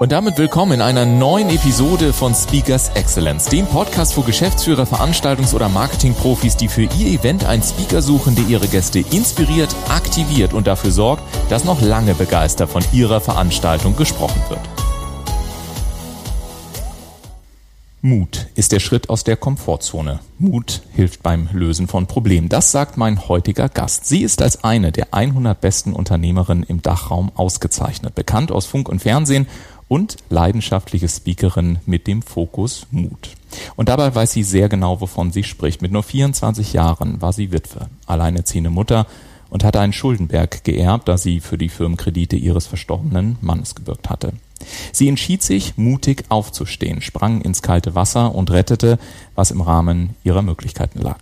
Und damit willkommen in einer neuen Episode von Speakers Excellence, dem Podcast für Geschäftsführer, Veranstaltungs- oder Marketingprofis, die für ihr Event einen Speaker suchen, der ihre Gäste inspiriert, aktiviert und dafür sorgt, dass noch lange begeistert von ihrer Veranstaltung gesprochen wird. Mut ist der Schritt aus der Komfortzone. Mut hilft beim Lösen von Problemen. Das sagt mein heutiger Gast. Sie ist als eine der 100 besten Unternehmerinnen im Dachraum ausgezeichnet, bekannt aus Funk und Fernsehen und leidenschaftliche Speakerin mit dem Fokus Mut. Und dabei weiß sie sehr genau, wovon sie spricht. Mit nur 24 Jahren war sie Witwe, alleinerziehende Mutter und hatte einen Schuldenberg geerbt, da sie für die Firmenkredite ihres verstorbenen Mannes gewirkt hatte. Sie entschied sich, mutig aufzustehen, sprang ins kalte Wasser und rettete, was im Rahmen ihrer Möglichkeiten lag.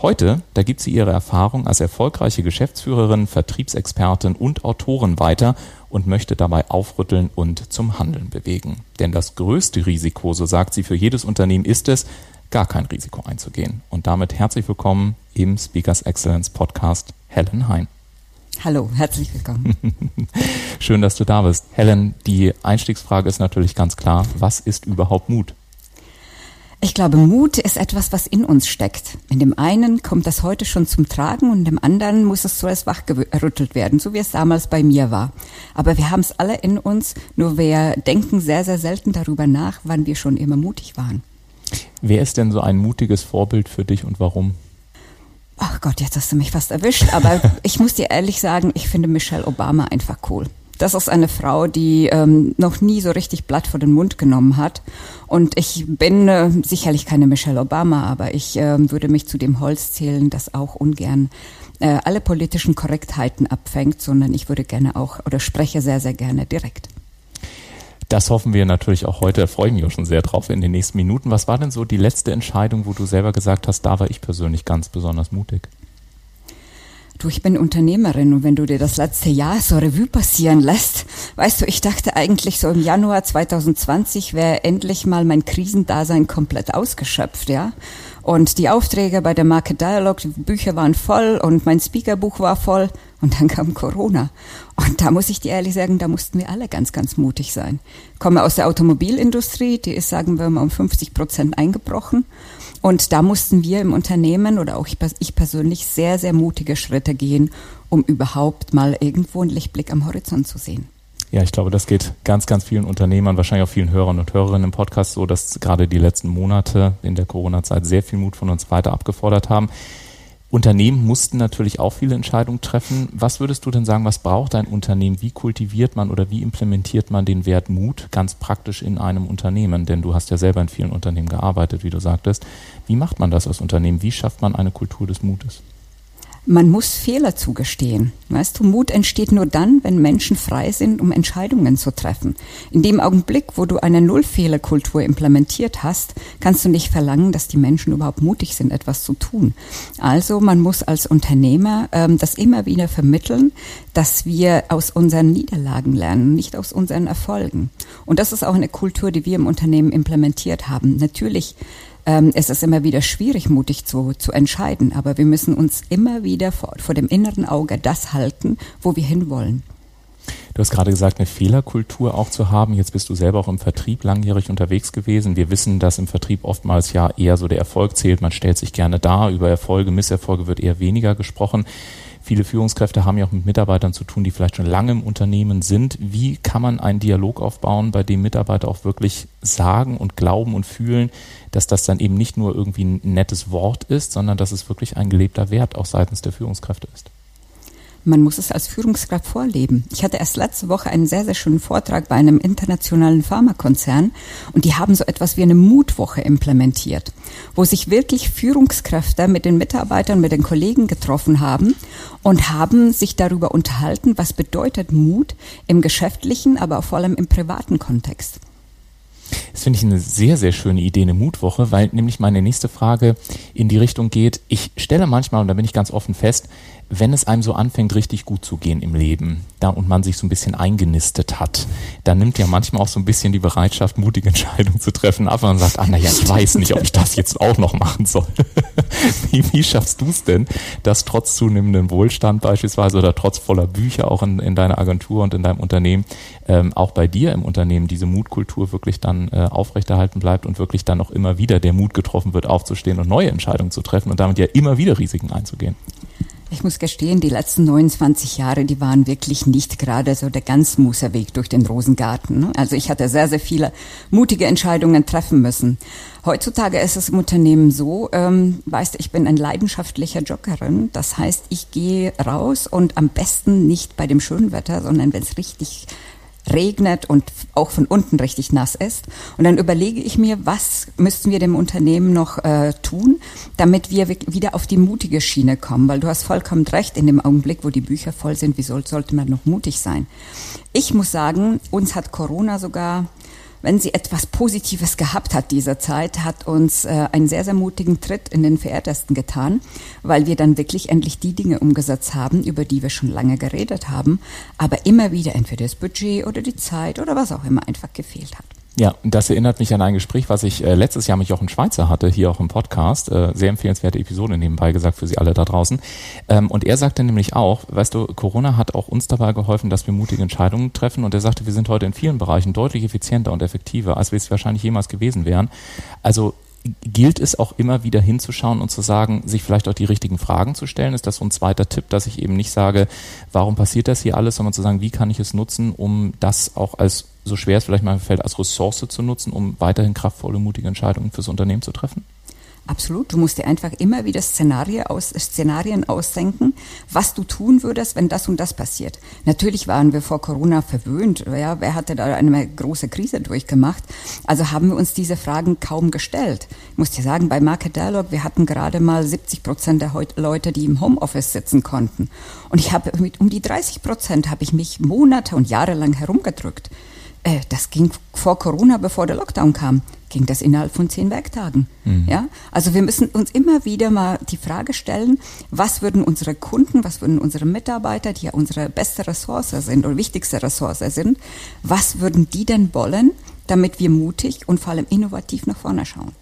Heute, da gibt sie ihre Erfahrung als erfolgreiche Geschäftsführerin, Vertriebsexpertin und Autorin weiter und möchte dabei aufrütteln und zum Handeln bewegen. Denn das größte Risiko, so sagt sie, für jedes Unternehmen ist es, gar kein Risiko einzugehen. Und damit herzlich willkommen im Speakers Excellence Podcast, Helen Hein. Hallo, herzlich willkommen. Schön, dass du da bist. Helen, die Einstiegsfrage ist natürlich ganz klar. Was ist überhaupt Mut? Ich glaube, Mut ist etwas, was in uns steckt. In dem einen kommt das heute schon zum Tragen und in dem anderen muss es so als wachgerüttelt werden, so wie es damals bei mir war. Aber wir haben es alle in uns, nur wir denken sehr, sehr selten darüber nach, wann wir schon immer mutig waren. Wer ist denn so ein mutiges Vorbild für dich und warum? Ach Gott, jetzt hast du mich fast erwischt, aber ich muss dir ehrlich sagen, ich finde Michelle Obama einfach cool. Das ist eine Frau, die ähm, noch nie so richtig Blatt vor den Mund genommen hat. Und ich bin äh, sicherlich keine Michelle Obama, aber ich äh, würde mich zu dem Holz zählen, das auch ungern äh, alle politischen Korrektheiten abfängt, sondern ich würde gerne auch oder spreche sehr, sehr gerne direkt. Das hoffen wir natürlich auch heute. Da freue ich mich auch schon sehr drauf in den nächsten Minuten. Was war denn so die letzte Entscheidung, wo du selber gesagt hast, da war ich persönlich ganz besonders mutig? Du, ich bin Unternehmerin und wenn du dir das letzte Jahr so Revue passieren lässt, weißt du, ich dachte eigentlich so im Januar 2020 wäre endlich mal mein Krisendasein komplett ausgeschöpft, ja. Und die Aufträge bei der Market Dialog, die Bücher waren voll und mein Speakerbuch war voll und dann kam Corona. Und da muss ich dir ehrlich sagen, da mussten wir alle ganz, ganz mutig sein. Ich komme aus der Automobilindustrie, die ist, sagen wir mal, um 50 Prozent eingebrochen. Und da mussten wir im Unternehmen oder auch ich persönlich sehr, sehr mutige Schritte gehen, um überhaupt mal irgendwo einen Lichtblick am Horizont zu sehen. Ja, ich glaube, das geht ganz, ganz vielen Unternehmern, wahrscheinlich auch vielen Hörern und Hörerinnen im Podcast so, dass gerade die letzten Monate in der Corona-Zeit sehr viel Mut von uns weiter abgefordert haben. Unternehmen mussten natürlich auch viele Entscheidungen treffen. Was würdest du denn sagen, was braucht ein Unternehmen? Wie kultiviert man oder wie implementiert man den Wert Mut ganz praktisch in einem Unternehmen? Denn du hast ja selber in vielen Unternehmen gearbeitet, wie du sagtest. Wie macht man das als Unternehmen? Wie schafft man eine Kultur des Mutes? Man muss Fehler zugestehen. Weißt du, Mut entsteht nur dann, wenn Menschen frei sind, um Entscheidungen zu treffen. In dem Augenblick, wo du eine Nullfehlerkultur implementiert hast, kannst du nicht verlangen, dass die Menschen überhaupt mutig sind, etwas zu tun. Also man muss als Unternehmer ähm, das immer wieder vermitteln, dass wir aus unseren Niederlagen lernen, nicht aus unseren Erfolgen. Und das ist auch eine Kultur, die wir im Unternehmen implementiert haben. Natürlich ähm, es ist immer wieder schwierig, mutig zu, zu entscheiden, aber wir müssen uns immer wieder vor, vor dem inneren Auge das halten, wo wir hinwollen. Du hast gerade gesagt, eine Fehlerkultur auch zu haben. Jetzt bist du selber auch im Vertrieb langjährig unterwegs gewesen. Wir wissen, dass im Vertrieb oftmals ja eher so der Erfolg zählt. Man stellt sich gerne dar. Über Erfolge, Misserfolge wird eher weniger gesprochen. Viele Führungskräfte haben ja auch mit Mitarbeitern zu tun, die vielleicht schon lange im Unternehmen sind. Wie kann man einen Dialog aufbauen, bei dem Mitarbeiter auch wirklich sagen und glauben und fühlen, dass das dann eben nicht nur irgendwie ein nettes Wort ist, sondern dass es wirklich ein gelebter Wert auch seitens der Führungskräfte ist? Man muss es als Führungskraft vorleben. Ich hatte erst letzte Woche einen sehr, sehr schönen Vortrag bei einem internationalen Pharmakonzern und die haben so etwas wie eine Mutwoche implementiert, wo sich wirklich Führungskräfte mit den Mitarbeitern, mit den Kollegen getroffen haben und haben sich darüber unterhalten, was bedeutet Mut im geschäftlichen, aber vor allem im privaten Kontext. Das finde ich eine sehr, sehr schöne Idee, eine Mutwoche, weil nämlich meine nächste Frage in die Richtung geht. Ich stelle manchmal, und da bin ich ganz offen fest, wenn es einem so anfängt, richtig gut zu gehen im Leben, da und man sich so ein bisschen eingenistet hat, dann nimmt ja manchmal auch so ein bisschen die Bereitschaft, mutige Entscheidungen zu treffen ab und sagt, ah, naja, ich weiß nicht, ob ich das jetzt auch noch machen soll. wie, wie schaffst du es denn, dass trotz zunehmendem Wohlstand beispielsweise oder trotz voller Bücher auch in, in deiner Agentur und in deinem Unternehmen, ähm, auch bei dir im Unternehmen diese Mutkultur wirklich dann äh, aufrechterhalten bleibt und wirklich dann auch immer wieder der Mut getroffen wird, aufzustehen und neue Entscheidungen zu treffen und damit ja immer wieder Risiken einzugehen? Ich muss gestehen, die letzten 29 Jahre, die waren wirklich nicht gerade so der ganz Muserweg durch den Rosengarten. Ne? Also ich hatte sehr, sehr viele mutige Entscheidungen treffen müssen. Heutzutage ist es im Unternehmen so, ähm, weißt du, ich bin ein leidenschaftlicher Joggerin. Das heißt, ich gehe raus und am besten nicht bei dem schönen Wetter, sondern wenn es richtig regnet und auch von unten richtig nass ist. Und dann überlege ich mir, was müssten wir dem Unternehmen noch äh, tun, damit wir wieder auf die mutige Schiene kommen. Weil du hast vollkommen recht, in dem Augenblick, wo die Bücher voll sind, wieso sollte man noch mutig sein? Ich muss sagen, uns hat Corona sogar wenn sie etwas Positives gehabt hat dieser Zeit, hat uns äh, einen sehr, sehr mutigen Tritt in den Verehrtesten getan, weil wir dann wirklich endlich die Dinge umgesetzt haben, über die wir schon lange geredet haben, aber immer wieder entweder das Budget oder die Zeit oder was auch immer einfach gefehlt hat. Ja, das erinnert mich an ein Gespräch, was ich äh, letztes Jahr mit Jochen Schweizer hatte, hier auch im Podcast. Äh, sehr empfehlenswerte Episode nebenbei gesagt für Sie alle da draußen. Ähm, und er sagte nämlich auch, weißt du, Corona hat auch uns dabei geholfen, dass wir mutige Entscheidungen treffen. Und er sagte, wir sind heute in vielen Bereichen deutlich effizienter und effektiver, als wir es wahrscheinlich jemals gewesen wären. Also gilt es auch immer wieder hinzuschauen und zu sagen, sich vielleicht auch die richtigen Fragen zu stellen? Ist das so ein zweiter Tipp, dass ich eben nicht sage, warum passiert das hier alles, sondern zu sagen, wie kann ich es nutzen, um das auch als, so schwer es vielleicht mal fällt, als Ressource zu nutzen, um weiterhin kraftvolle, mutige Entscheidungen fürs Unternehmen zu treffen? Absolut. Du musst dir einfach immer wieder Szenarien, aus, Szenarien ausdenken, was du tun würdest, wenn das und das passiert. Natürlich waren wir vor Corona verwöhnt. Ja, wer hatte da eine große Krise durchgemacht? Also haben wir uns diese Fragen kaum gestellt. Ich muss dir sagen, bei Market Dialog, wir hatten gerade mal 70 Prozent der Leute, die im Homeoffice sitzen konnten. Und ich habe mit um die 30 Prozent habe ich mich Monate und Jahre lang herumgedrückt. Äh, das ging vor Corona, bevor der Lockdown kam ging das innerhalb von zehn Werktagen. Mhm. Ja, also wir müssen uns immer wieder mal die Frage stellen, was würden unsere Kunden, was würden unsere Mitarbeiter, die ja unsere beste Ressource sind oder wichtigste Ressource sind, was würden die denn wollen, damit wir mutig und vor allem innovativ nach vorne schauen.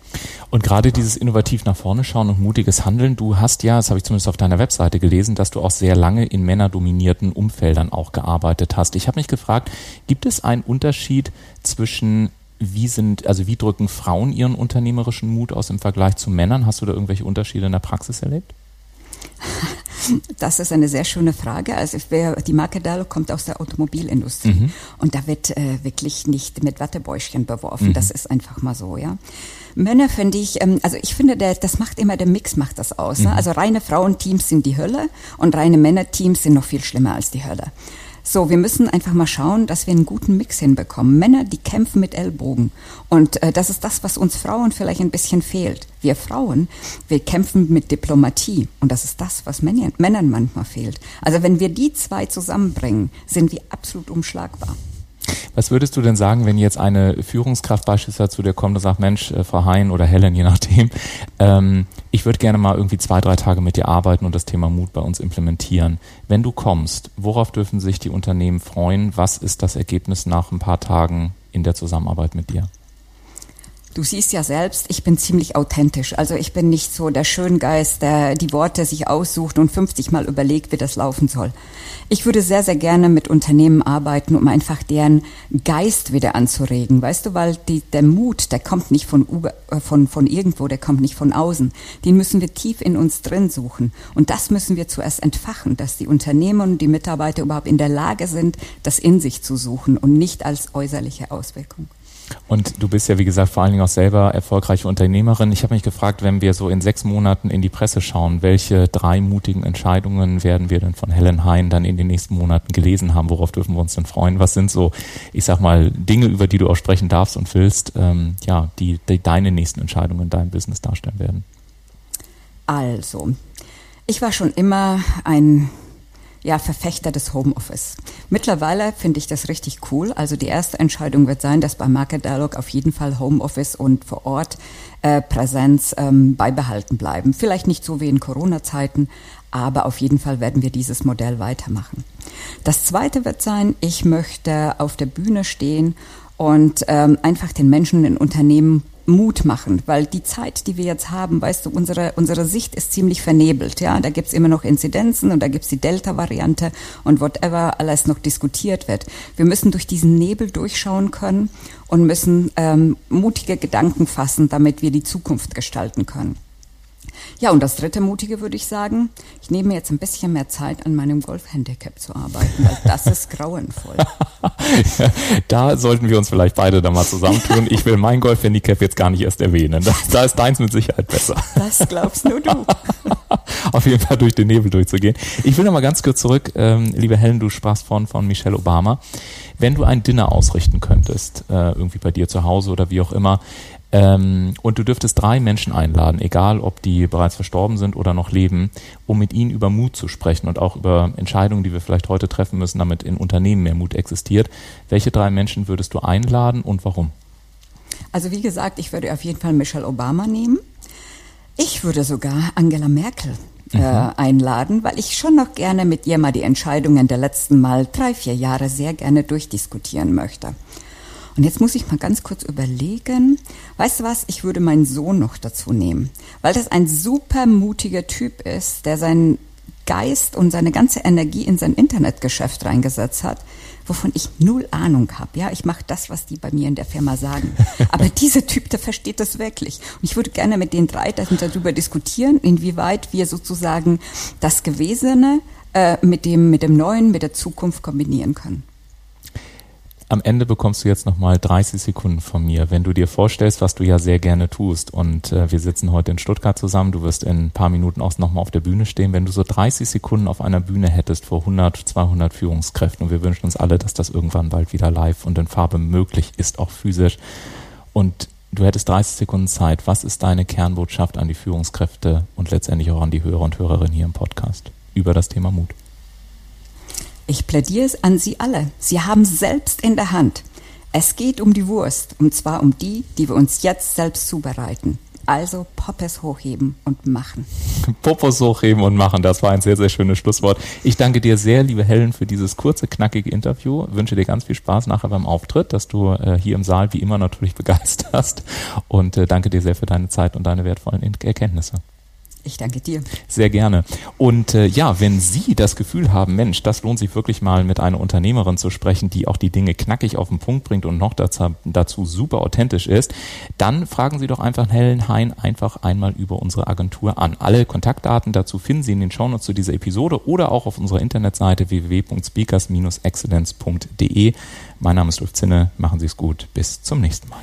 Und gerade dieses innovativ nach vorne schauen und mutiges Handeln, du hast ja, das habe ich zumindest auf deiner Webseite gelesen, dass du auch sehr lange in männerdominierten Umfeldern auch gearbeitet hast. Ich habe mich gefragt, gibt es einen Unterschied zwischen wie sind, also wie drücken Frauen ihren unternehmerischen Mut aus im Vergleich zu Männern? Hast du da irgendwelche Unterschiede in der Praxis erlebt? Das ist eine sehr schöne Frage. Also die Marke Dallo kommt aus der Automobilindustrie mhm. und da wird äh, wirklich nicht mit Wattebäuschen beworfen. Mhm. Das ist einfach mal so, ja. Männer finde ich, ähm, also ich finde, der, das macht immer der Mix macht das aus. Ne? Mhm. Ne? Also reine Frauenteams sind die Hölle und reine Männerteams sind noch viel schlimmer als die Hölle. So, wir müssen einfach mal schauen, dass wir einen guten Mix hinbekommen. Männer, die kämpfen mit Ellbogen. Und äh, das ist das, was uns Frauen vielleicht ein bisschen fehlt. Wir Frauen, wir kämpfen mit Diplomatie. Und das ist das, was Männern, manchmal fehlt. Also wenn wir die zwei zusammenbringen, sind wir absolut umschlagbar. Was würdest du denn sagen, wenn jetzt eine Führungskraft beispielsweise zu dir kommt und sagt, Mensch, äh, Frau Hein oder Helen, je nachdem, ähm, ich würde gerne mal irgendwie zwei, drei Tage mit dir arbeiten und das Thema Mut bei uns implementieren. Wenn du kommst, worauf dürfen sich die Unternehmen freuen? Was ist das Ergebnis nach ein paar Tagen in der Zusammenarbeit mit dir? Du siehst ja selbst, ich bin ziemlich authentisch. Also ich bin nicht so der Schöngeist, der die Worte sich aussucht und 50 Mal überlegt, wie das laufen soll. Ich würde sehr, sehr gerne mit Unternehmen arbeiten, um einfach deren Geist wieder anzuregen. Weißt du, weil die, der Mut, der kommt nicht von, äh, von, von irgendwo, der kommt nicht von außen. Den müssen wir tief in uns drin suchen. Und das müssen wir zuerst entfachen, dass die Unternehmen und die Mitarbeiter überhaupt in der Lage sind, das in sich zu suchen und nicht als äußerliche Auswirkung. Und du bist ja, wie gesagt, vor allen Dingen auch selber erfolgreiche Unternehmerin. Ich habe mich gefragt, wenn wir so in sechs Monaten in die Presse schauen, welche drei mutigen Entscheidungen werden wir denn von Helen Hein dann in den nächsten Monaten gelesen haben? Worauf dürfen wir uns denn freuen? Was sind so, ich sag mal, Dinge, über die du auch sprechen darfst und willst, ähm, ja, die, die deine nächsten Entscheidungen in deinem Business darstellen werden? Also, ich war schon immer ein ja, Verfechter des Homeoffice. Mittlerweile finde ich das richtig cool. Also die erste Entscheidung wird sein, dass bei Market Dialog auf jeden Fall Homeoffice und vor Ort äh, Präsenz ähm, beibehalten bleiben. Vielleicht nicht so wie in Corona-Zeiten, aber auf jeden Fall werden wir dieses Modell weitermachen. Das zweite wird sein, ich möchte auf der Bühne stehen und ähm, einfach den Menschen in Unternehmen Mut machen, weil die Zeit, die wir jetzt haben, weißt du, unsere, unsere Sicht ist ziemlich vernebelt. Ja, da gibt's immer noch Inzidenzen und da gibt's die Delta-Variante und whatever alles noch diskutiert wird. Wir müssen durch diesen Nebel durchschauen können und müssen ähm, mutige Gedanken fassen, damit wir die Zukunft gestalten können. Ja, und das dritte Mutige würde ich sagen, ich nehme jetzt ein bisschen mehr Zeit, an meinem Golf-Handicap zu arbeiten, weil das ist grauenvoll. da sollten wir uns vielleicht beide da mal zusammentun. Ich will mein Golf-Handicap jetzt gar nicht erst erwähnen. Da, da ist deins mit Sicherheit besser. Das glaubst nur du. Auf jeden Fall durch den Nebel durchzugehen. Ich will noch mal ganz kurz zurück, ähm, liebe Helen, du sprachst von, von Michelle Obama. Wenn du ein Dinner ausrichten könntest, äh, irgendwie bei dir zu Hause oder wie auch immer, ähm, und du dürftest drei Menschen einladen, egal ob die bereits verstorben sind oder noch leben, um mit ihnen über Mut zu sprechen und auch über Entscheidungen, die wir vielleicht heute treffen müssen, damit in Unternehmen mehr Mut existiert. Welche drei Menschen würdest du einladen und warum? Also wie gesagt, ich würde auf jeden Fall Michelle Obama nehmen. Ich würde sogar Angela Merkel äh, mhm. einladen, weil ich schon noch gerne mit ihr mal die Entscheidungen der letzten Mal drei, vier Jahre sehr gerne durchdiskutieren möchte. Und jetzt muss ich mal ganz kurz überlegen. Weißt du was? Ich würde meinen Sohn noch dazu nehmen, weil das ein super mutiger Typ ist, der seinen Geist und seine ganze Energie in sein Internetgeschäft reingesetzt hat, wovon ich null Ahnung habe. Ja, ich mache das, was die bei mir in der Firma sagen. Aber dieser Typ, der versteht das wirklich. Und ich würde gerne mit den drei darüber diskutieren, inwieweit wir sozusagen das Gewesene äh, mit dem mit dem Neuen, mit der Zukunft kombinieren können. Am Ende bekommst du jetzt nochmal 30 Sekunden von mir, wenn du dir vorstellst, was du ja sehr gerne tust. Und äh, wir sitzen heute in Stuttgart zusammen. Du wirst in ein paar Minuten auch nochmal auf der Bühne stehen. Wenn du so 30 Sekunden auf einer Bühne hättest vor 100, 200 Führungskräften und wir wünschen uns alle, dass das irgendwann bald wieder live und in Farbe möglich ist, auch physisch. Und du hättest 30 Sekunden Zeit. Was ist deine Kernbotschaft an die Führungskräfte und letztendlich auch an die Hörer und Hörerinnen hier im Podcast über das Thema Mut? Ich plädiere es an Sie alle. Sie haben selbst in der Hand. Es geht um die Wurst, und zwar um die, die wir uns jetzt selbst zubereiten. Also Poppes hochheben und machen. Poppes hochheben und machen, das war ein sehr, sehr schönes Schlusswort. Ich danke dir sehr, liebe Helen, für dieses kurze, knackige Interview. Wünsche dir ganz viel Spaß nachher beim Auftritt, dass du äh, hier im Saal wie immer natürlich begeisterst. Und äh, danke dir sehr für deine Zeit und deine wertvollen Erkenntnisse. Ich danke dir. Sehr gerne. Und äh, ja, wenn Sie das Gefühl haben, Mensch, das lohnt sich wirklich mal mit einer Unternehmerin zu sprechen, die auch die Dinge knackig auf den Punkt bringt und noch dazu, dazu super authentisch ist, dann fragen Sie doch einfach Helen Hein einfach einmal über unsere Agentur an. Alle Kontaktdaten dazu finden Sie in den Shownotes zu dieser Episode oder auch auf unserer Internetseite www.speakers-excellence.de. Mein Name ist Ulf Zinne. Machen Sie es gut. Bis zum nächsten Mal.